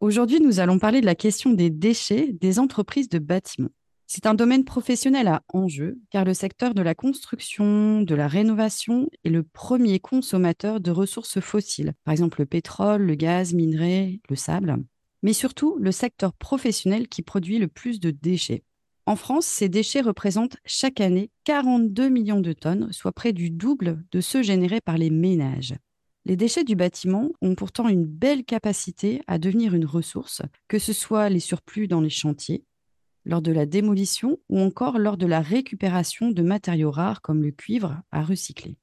Aujourd'hui, nous allons parler de la question des déchets des entreprises de bâtiments. C'est un domaine professionnel à enjeu, car le secteur de la construction, de la rénovation est le premier consommateur de ressources fossiles, par exemple le pétrole, le gaz, minerais, le sable, mais surtout le secteur professionnel qui produit le plus de déchets. En France, ces déchets représentent chaque année 42 millions de tonnes, soit près du double de ceux générés par les ménages. Les déchets du bâtiment ont pourtant une belle capacité à devenir une ressource, que ce soit les surplus dans les chantiers, lors de la démolition ou encore lors de la récupération de matériaux rares comme le cuivre à recycler.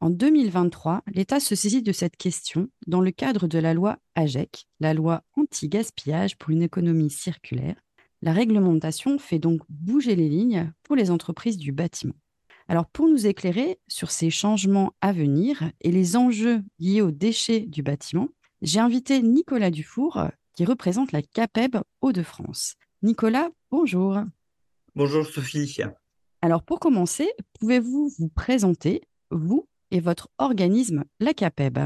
En 2023, l'État se saisit de cette question dans le cadre de la loi AGEC, la loi anti-gaspillage pour une économie circulaire. La réglementation fait donc bouger les lignes pour les entreprises du bâtiment. Alors pour nous éclairer sur ces changements à venir et les enjeux liés aux déchets du bâtiment, j'ai invité Nicolas Dufour qui représente la CAPEB Hauts-de-France. Nicolas, bonjour. Bonjour Sophie. Alors pour commencer, pouvez-vous vous présenter, vous et votre organisme, la CAPEB?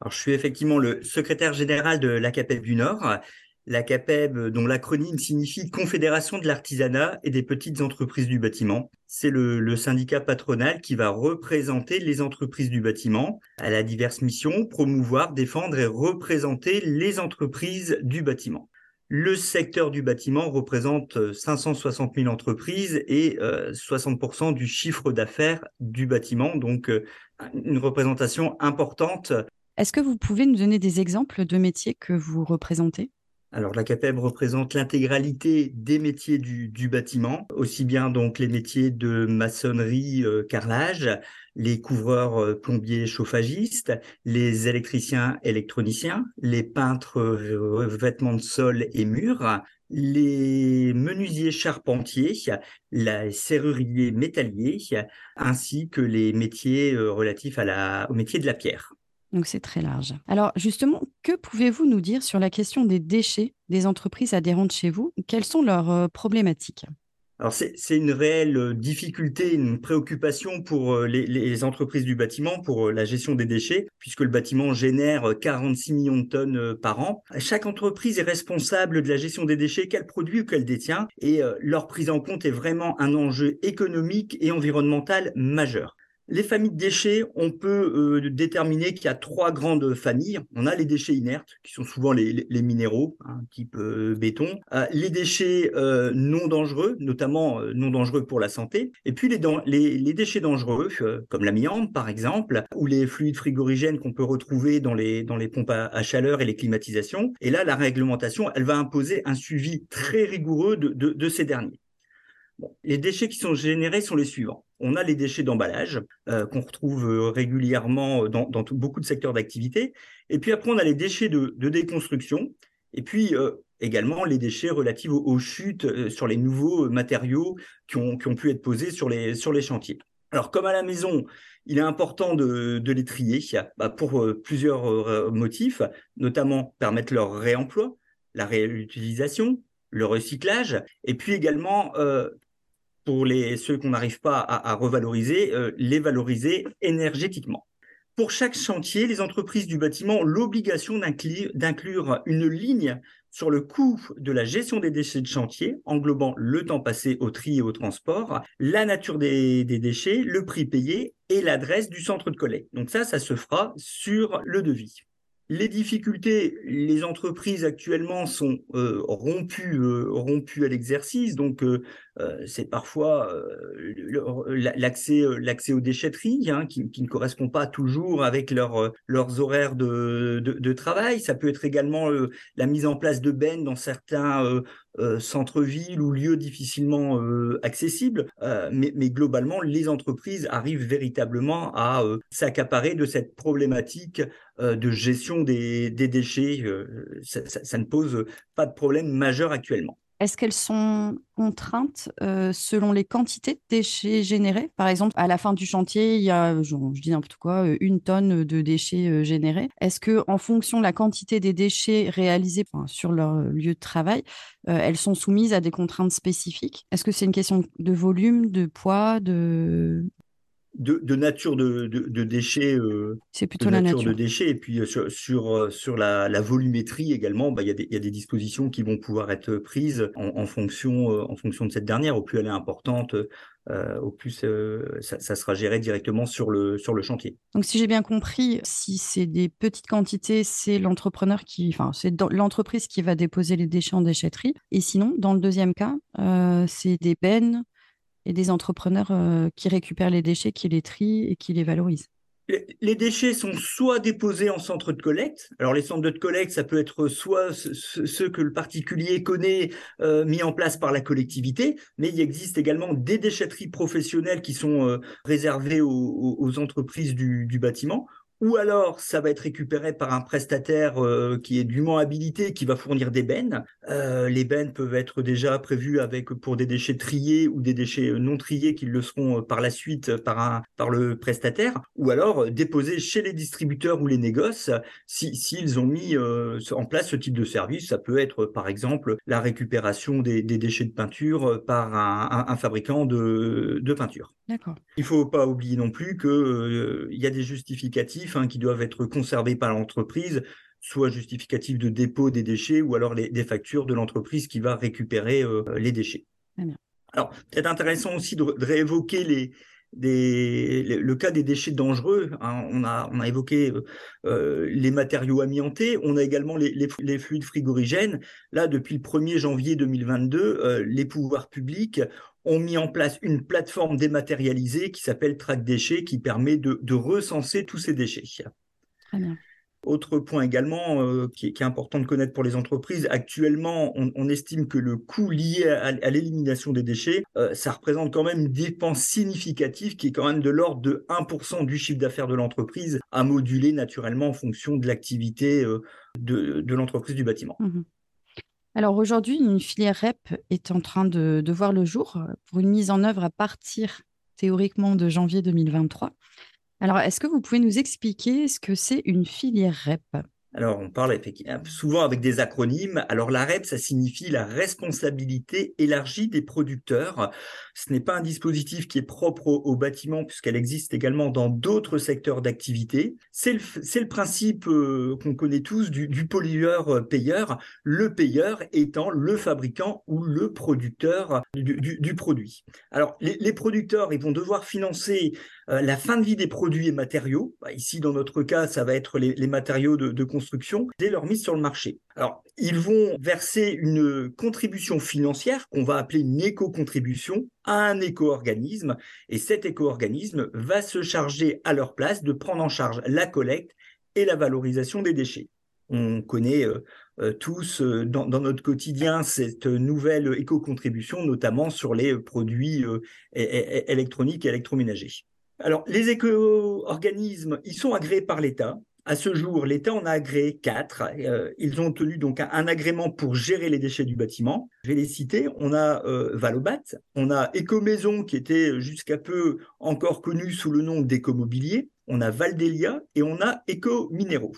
Alors, je suis effectivement le secrétaire général de la CAPEB du Nord, la CAPEB, dont l'acronyme signifie Confédération de l'artisanat et des petites entreprises du bâtiment. C'est le, syndicat patronal qui va représenter les entreprises du bâtiment à la diverse mission, promouvoir, défendre et représenter les entreprises du bâtiment. Le secteur du bâtiment représente 560 000 entreprises et 60% euh, du chiffre d'affaires du bâtiment, donc euh, une représentation importante. Est-ce que vous pouvez nous donner des exemples de métiers que vous représentez? Alors la CAPEB représente l'intégralité des métiers du, bâtiment, aussi bien donc les métiers de maçonnerie, euh, carrelage, les couvreurs euh, plombiers chauffagistes, les électriciens électroniciens, les peintres euh, vêtements de sol et murs, les menuisiers charpentiers, les serruriers métalliers, ainsi que les métiers relatifs à la, au métier de la pierre. Donc c'est très large. Alors justement, que pouvez-vous nous dire sur la question des déchets des entreprises adhérentes chez vous? Quelles sont leurs euh, problématiques? Alors c'est une réelle euh, difficulté, une préoccupation pour euh, les, entreprises du bâtiment pour la gestion des déchets, puisque le bâtiment génère 46 millions de tonnes par an. Chaque entreprise est responsable de la gestion des déchets qu'elle produit ou qu'elle détient, et leur prise en compte est vraiment un enjeu économique et environnemental majeur. Les familles de déchets, on peut euh, déterminer qu'il y a trois grandes familles. On a les déchets inertes, qui sont souvent les, minéraux, hein, type euh, béton. Euh, les déchets non dangereux, notamment non dangereux pour la santé. Et puis les, les déchets dangereux, comme l'amiante par exemple, ou les fluides frigorigènes qu'on peut retrouver dans les, dans les pompes à, chaleur et les climatisations. Et là, la réglementation, elle va imposer un suivi très rigoureux de, de ces derniers. Les déchets qui sont générés sont les suivants. On a les déchets d'emballage euh, qu'on retrouve euh, régulièrement dans, beaucoup de secteurs d'activité. Et puis après, on a les déchets de, déconstruction. Et puis euh, également les déchets relatifs aux, chutes sur les nouveaux matériaux qui ont, pu être posés sur les, sur les chantiers. Alors comme à la maison, il est important de, les trier bah, pour plusieurs motifs, notamment permettre leur réemploi, la réutilisation, le recyclage, et puis également pour les, ceux qu'on n'arrive pas à, revaloriser, euh, les valoriser énergétiquement. Pour chaque chantier, les entreprises du bâtiment ont l'obligation d'inclure une ligne sur le coût de la gestion des déchets de chantier, englobant le temps passé au tri et au transport, la nature des, des déchets, le prix payé et l'adresse du centre de collecte. Donc ça, ça se fera sur le devis. Les difficultés, les entreprises actuellement sont euh, rompues, euh, rompues à l'exercice, donc euh, c'est parfois l'accès l'accès aux déchetteries hein, qui, ne correspond pas toujours avec leur, leurs horaires de, de, de, travail. Ça peut être également la mise en place de bennes dans certains euh, centre-ville ou lieux difficilement euh, accessibles, euh, mais, globalement, les entreprises arrivent véritablement à s'accaparer de cette problématique de gestion des, déchets. Ça, ça, ne pose pas de problème majeur actuellement. Est-ce qu'elles sont contraintes euh, selon les quantités de déchets générés? Par exemple, à la fin du chantier, il y a, je, dis n'importe quoi, euh, une tonne de déchets euh, générés. Est-ce que, en fonction de la quantité des déchets réalisés sur leur lieu de travail, elles sont soumises à des contraintes spécifiques? Est-ce que c'est une question de volume, de poids, de de, nature de, déchets. Euh, c'est plutôt la nature de déchets. Et puis euh, sur, sur, euh, la, volumétrie également, bah, il y, a des dispositions qui vont pouvoir être prises en, fonction, en fonction de cette dernière. Au plus elle est importante, au plus ça, sera géré directement sur le, sur le chantier. Donc si j'ai bien compris, si c'est des petites quantités, c'est l'entrepreneur qui, enfin c'est l'entreprise qui va déposer les déchets en déchetterie. Et sinon, dans le deuxième cas, c'est des bennes et des entrepreneurs euh, qui récupèrent les déchets, qui les trient et qui les valorisent. Les déchets sont soit déposés en centre de collecte. Alors les centres de collecte, ça peut être soit ceux que le particulier connaît, euh, mis en place par la collectivité, mais il existe également des déchetteries professionnelles qui sont euh, réservées aux, entreprises du, bâtiment ou alors ça va être récupéré par un prestataire euh, qui est dûment habilité, qui va fournir des bennes. Euh, les bennes peuvent être déjà prévues avec pour des déchets triés ou des déchets non triés qui le seront euh, par la suite par un par le prestataire, ou alors déposés chez les distributeurs ou les négoces si s'ils ont mis en place ce type de service. Ça peut être par exemple la récupération des, déchets de peinture par un, fabricant de, de peinture. D'accord. Il ne faut pas oublier non plus qu'il y a des justificatifs qui doivent être conservés par l'entreprise, soit justificatifs de dépôt des déchets ou alors les, des factures de l'entreprise qui va récupérer euh, les déchets. Alors, peut-être intéressant aussi de, réévoquer les, le cas des déchets dangereux. Hein. on, a, on a évoqué euh, euh, les matériaux amiantés, on a également les, les, fluides frigorigènes. Là, depuis le 1er janvier 2022, les pouvoirs publics ont mis en place une plateforme dématérialisée qui s'appelle Track Déchets, qui permet de, recenser tous ces déchets. Autre point également euh, qui, est, important de connaître pour les entreprises, actuellement, on, estime que le coût lié à, l'élimination des déchets, euh, ça représente quand même une dépense significative qui est quand même de l'ordre de 1% du chiffre d'affaires de l'entreprise, à moduler naturellement en fonction de l'activité euh, de, l'entreprise du bâtiment. Mmh alors aujourd'hui, une filière REP est en train de, voir le jour pour une mise en œuvre à partir théoriquement de janvier 2023. Alors, est-ce que vous pouvez nous expliquer ce que c'est une filière REP? Alors, on parle souvent avec des acronymes. Alors, la REP, ça signifie la responsabilité élargie des producteurs. Ce n'est pas un dispositif qui est propre au, bâtiment, puisqu'elle existe également dans d'autres secteurs d'activité. C'est le, principe euh, qu'on connaît tous du, pollueur-payeur, euh, le payeur étant le fabricant ou le producteur du, du, produit. Alors, les, producteurs, ils vont devoir financer euh, la fin de vie des produits et matériaux. Bah, ici, dans notre cas, ça va être les, matériaux de, de dès leur mise sur le marché. Alors, ils vont verser une contribution financière qu'on va appeler une éco-contribution à un éco-organisme et cet éco-organisme va se charger à leur place de prendre en charge la collecte et la valorisation des déchets. On connaît euh, euh, tous euh, dans, notre quotidien cette nouvelle éco-contribution, notamment sur les produits électroniques et électroménagers. Alors, les éco-organismes, ils sont agréés par l'État. À ce jour, l'État en a agréé quatre. Euh, ils ont obtenu donc un, agrément pour gérer les déchets du bâtiment. Je vais les citer. On a euh, Valobat, on a Écomaison qui était jusqu'à peu encore connu sous le nom d'Écomobilier, on a Valdelia et on a Écominéraux.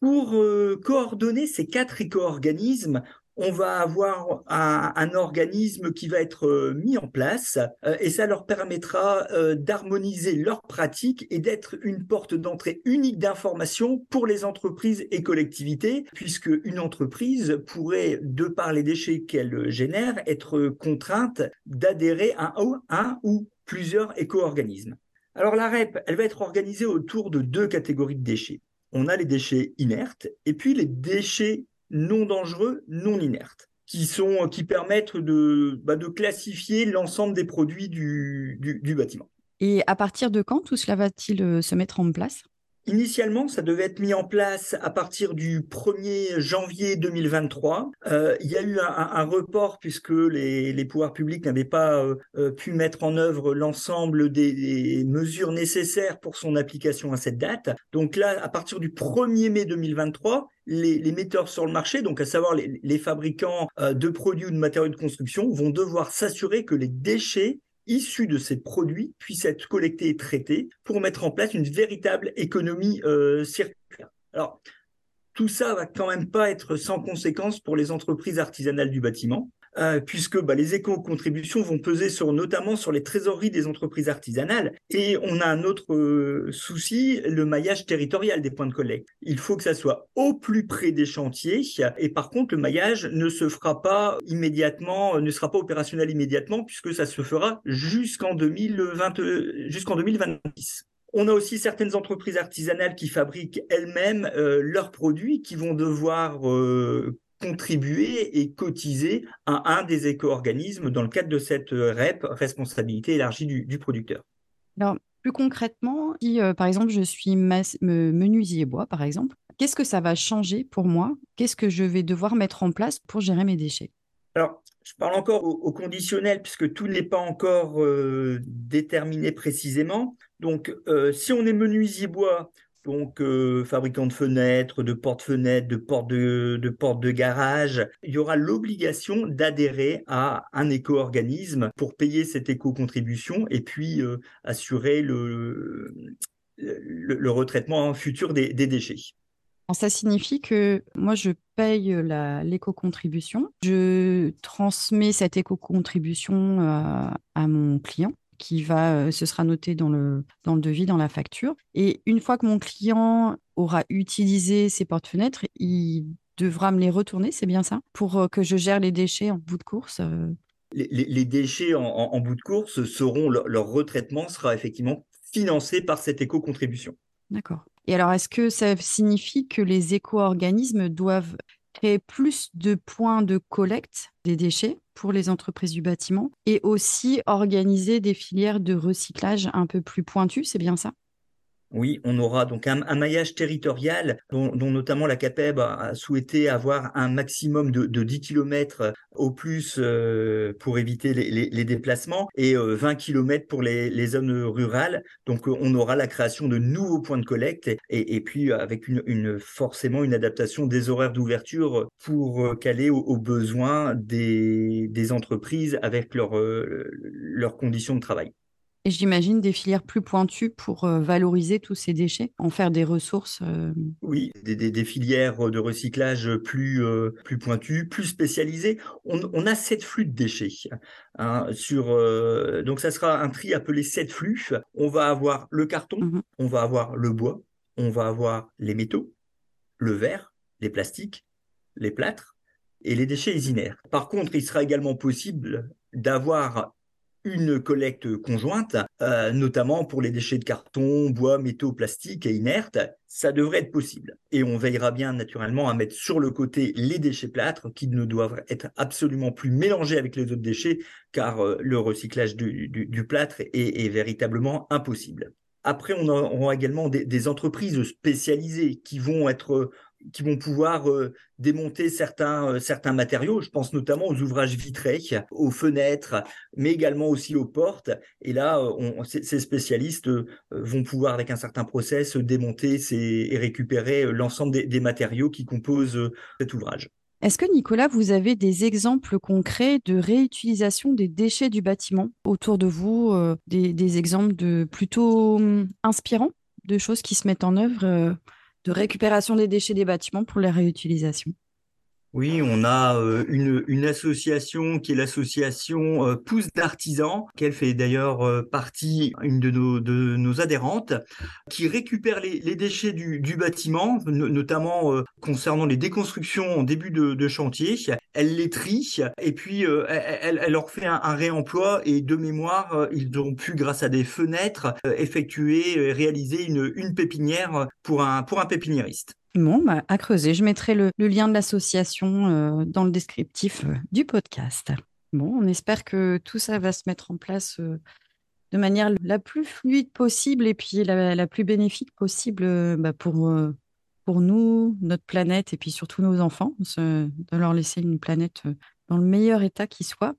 Pour euh, coordonner ces quatre éco-organismes, on va avoir un, organisme qui va être euh, mis en place euh, et ça leur permettra euh, d'harmoniser leurs pratiques et d'être une porte d'entrée unique d'information pour les entreprises et collectivités, puisque une entreprise pourrait, de par les déchets qu'elle génère, être contrainte d'adhérer à un ou plusieurs éco-organismes. Alors la REP, elle va être organisée autour de deux catégories de déchets. On a les déchets inertes et puis les déchets non dangereux, non inertes, qui sont qui permettent de, bah, classifier l'ensemble des produits du, du, du bâtiment. Et à partir de quand tout cela va-t-il se mettre en place? Initialement, ça devait être mis en place à partir du 1er janvier 2023. Euh, il y a eu un, report puisque les, pouvoirs publics n'avaient pas euh, pu mettre en œuvre l'ensemble des, mesures nécessaires pour son application à cette date. Donc là, à partir du 1er mai 2023, les, les metteurs sur le marché, donc à savoir les, fabricants euh, de produits ou de matériaux de construction, vont devoir s'assurer que les déchets issus de ces produits puissent être collectés et traités pour mettre en place une véritable économie euh, circulaire. Alors, tout ça va quand même pas être sans conséquence pour les entreprises artisanales du bâtiment euh, puisque bah, les éco-contributions vont peser sur, notamment sur les trésoreries des entreprises artisanales. Et on a un autre euh, souci, le maillage territorial des points de collecte. Il faut que ça soit au plus près des chantiers, et par contre, le maillage ne se fera pas immédiatement, ne sera pas opérationnel immédiatement, puisque ça se fera jusqu'en 2020, jusqu'en 2026. On a aussi certaines entreprises artisanales qui fabriquent elles-mêmes euh, leurs produits, qui vont devoir euh, contribuer et cotiser à un des éco-organismes dans le cadre de cette REP, responsabilité élargie du, du producteur. Alors, plus concrètement, si euh, par exemple je suis menuisier bois, par exemple, qu'est-ce que ça va changer pour moi? Qu'est-ce que je vais devoir mettre en place pour gérer mes déchets? Alors, je parle encore au, au, conditionnel puisque tout n'est pas encore euh, déterminé précisément. Donc, euh, si on est menuisier bois, donc euh, fabricants de fenêtres, de portes-fenêtres, de portes de, garage, il y aura l'obligation d'adhérer à un éco-organisme pour payer cette éco-contribution et puis euh, assurer le, retraitement futur des, déchets. Ça signifie que moi, je paye l'éco-contribution, je transmets cette éco-contribution à, à mon client qui va, ce sera noté dans le, dans le devis, dans la facture. Et une fois que mon client aura utilisé ces portes-fenêtres, il devra me les retourner, c'est bien ça? Pour que je gère les déchets en bout de course les, les, les, déchets en, en, en, bout de course seront, leur, leur retraitement sera effectivement financé par cette éco-contribution. D'accord. Et alors, est-ce que ça signifie que les éco-organismes doivent créer plus de points de collecte des déchets pour les entreprises du bâtiment et aussi organiser des filières de recyclage un peu plus pointues, c'est bien ça? Oui, on aura donc un, maillage territorial dont, dont, notamment la CAPEB a souhaité avoir un maximum de, de 10 km au plus euh, pour éviter les, les, les, déplacements et euh, 20 km pour les, les, zones rurales. Donc on aura la création de nouveaux points de collecte et, et puis avec une, une, forcément une adaptation des horaires d'ouverture pour caler aux, aux besoins des, des, entreprises avec leurs conditions de travail. Et j'imagine des filières plus pointues pour euh, valoriser tous ces déchets, en faire des ressources. Euh... Oui, des, des, des, filières de recyclage plus, euh, plus pointues, plus spécialisées. On, on, a sept flux de déchets. Hein, sur, euh, donc ça sera un tri appelé sept flux. On va avoir le carton, mmh. on va avoir le bois, on va avoir les métaux, le verre, les plastiques, les plâtres et les déchets isinaires. Par contre, il sera également possible d'avoir une collecte conjointe, euh, notamment pour les déchets de carton, bois, métaux, plastiques et inertes, ça devrait être possible. Et on veillera bien naturellement à mettre sur le côté les déchets plâtres qui ne doivent être absolument plus mélangés avec les autres déchets car euh, le recyclage du, plâtre est, véritablement impossible. Après, on aura également des, entreprises spécialisées qui vont être qui vont pouvoir euh, démonter certains, euh, certains matériaux. Je pense notamment aux ouvrages vitrés, aux fenêtres, mais également aussi aux portes. Et là, euh, ces spécialistes vont pouvoir, avec un certain process, démonter et récupérer l'ensemble des, matériaux qui composent cet ouvrage. Est-ce que Nicolas, vous avez des exemples concrets de réutilisation des déchets du bâtiment autour de vous, des, des, exemples de plutôt hum, inspirants, de choses qui se mettent en œuvre de récupération des déchets des bâtiments pour la réutilisation oui, on a euh, une, une, association qui est l'association euh, Pousse d'artisans, qu'elle fait d'ailleurs euh, partie, une de nos, de nos adhérentes, qui récupère les, les déchets du, du bâtiment, notamment concernant les déconstructions en début de, de, chantier. Elle les trie et puis elle, elle, leur fait un, un, réemploi et de mémoire, ils ont pu, grâce à des fenêtres, effectuer, réaliser une, une pépinière pour un, pour un pépiniériste. Bon, bah, à creuser. Je mettrai le, le lien de l'association euh, dans le descriptif euh, du podcast. Bon, on espère que tout ça va se mettre en place euh, de manière la plus fluide possible et puis la, la plus bénéfique possible euh, bah, pour, pour nous, notre planète et puis surtout nos enfants, de leur laisser une planète dans le meilleur état qui soit.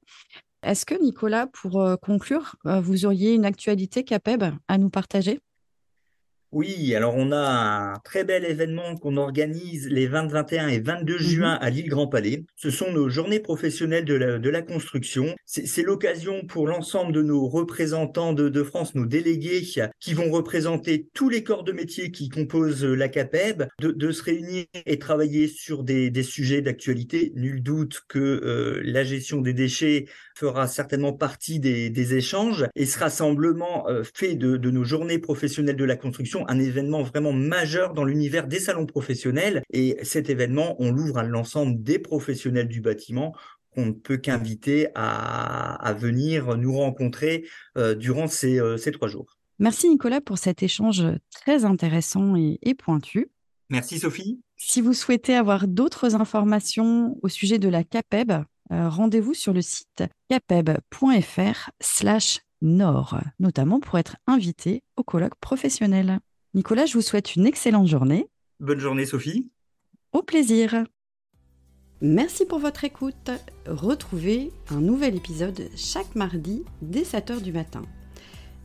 Est-ce que, Nicolas, pour conclure, vous auriez une actualité CAPEB à nous partager? Oui, alors on a un très bel événement qu'on organise les 20, 21 et 22 Mhm. juin à l'île Grand Palais. Ce sont nos journées professionnelles de la, de la construction. C'est l'occasion pour l'ensemble de nos représentants de, de France, nos délégués qui vont représenter tous les corps de métier qui composent la CAPEB, de, de se réunir et travailler sur des, des sujets d'actualité. Nul doute que euh, la gestion des déchets fera certainement partie des, des échanges et ce rassemblement euh, fait de nos journées professionnelles de la construction un événement vraiment majeur dans l'univers des salons professionnels. Et cet événement, on l'ouvre à l'ensemble des professionnels du bâtiment qu'on ne peut qu'inviter à, à venir nous rencontrer euh, durant ces, euh, ces trois jours. Merci Nicolas pour cet échange très intéressant et, et pointu. Merci Sophie. Si vous souhaitez avoir d'autres informations au sujet de la CAPEB, euh, rendez-vous sur le site capeb.fr slash nord, notamment pour être invité au colloque professionnel. Nicolas, je vous souhaite une excellente journée. Bonne journée Sophie. Au plaisir. Merci pour votre écoute. Retrouvez un nouvel épisode chaque mardi dès 7h du matin.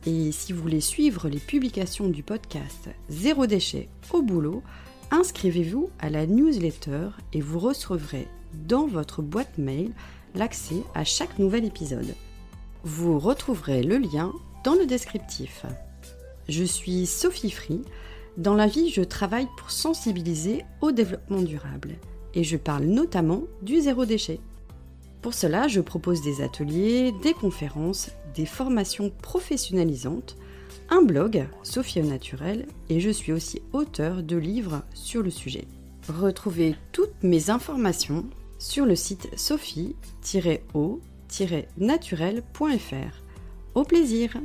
Et si vous voulez suivre les publications du podcast Zéro déchet au boulot, inscrivez-vous à la newsletter et vous recevrez dans votre boîte mail l'accès à chaque nouvel épisode. Vous retrouverez le lien dans le descriptif. Je suis Sophie Free. Dans la vie, je travaille pour sensibiliser au développement durable et je parle notamment du zéro déchet. Pour cela, je propose des ateliers, des conférences, des formations professionnalisantes, un blog, Sophie au naturel, et je suis aussi auteur de livres sur le sujet. Retrouvez toutes mes informations sur le site sophie-o-naturel.fr. Au plaisir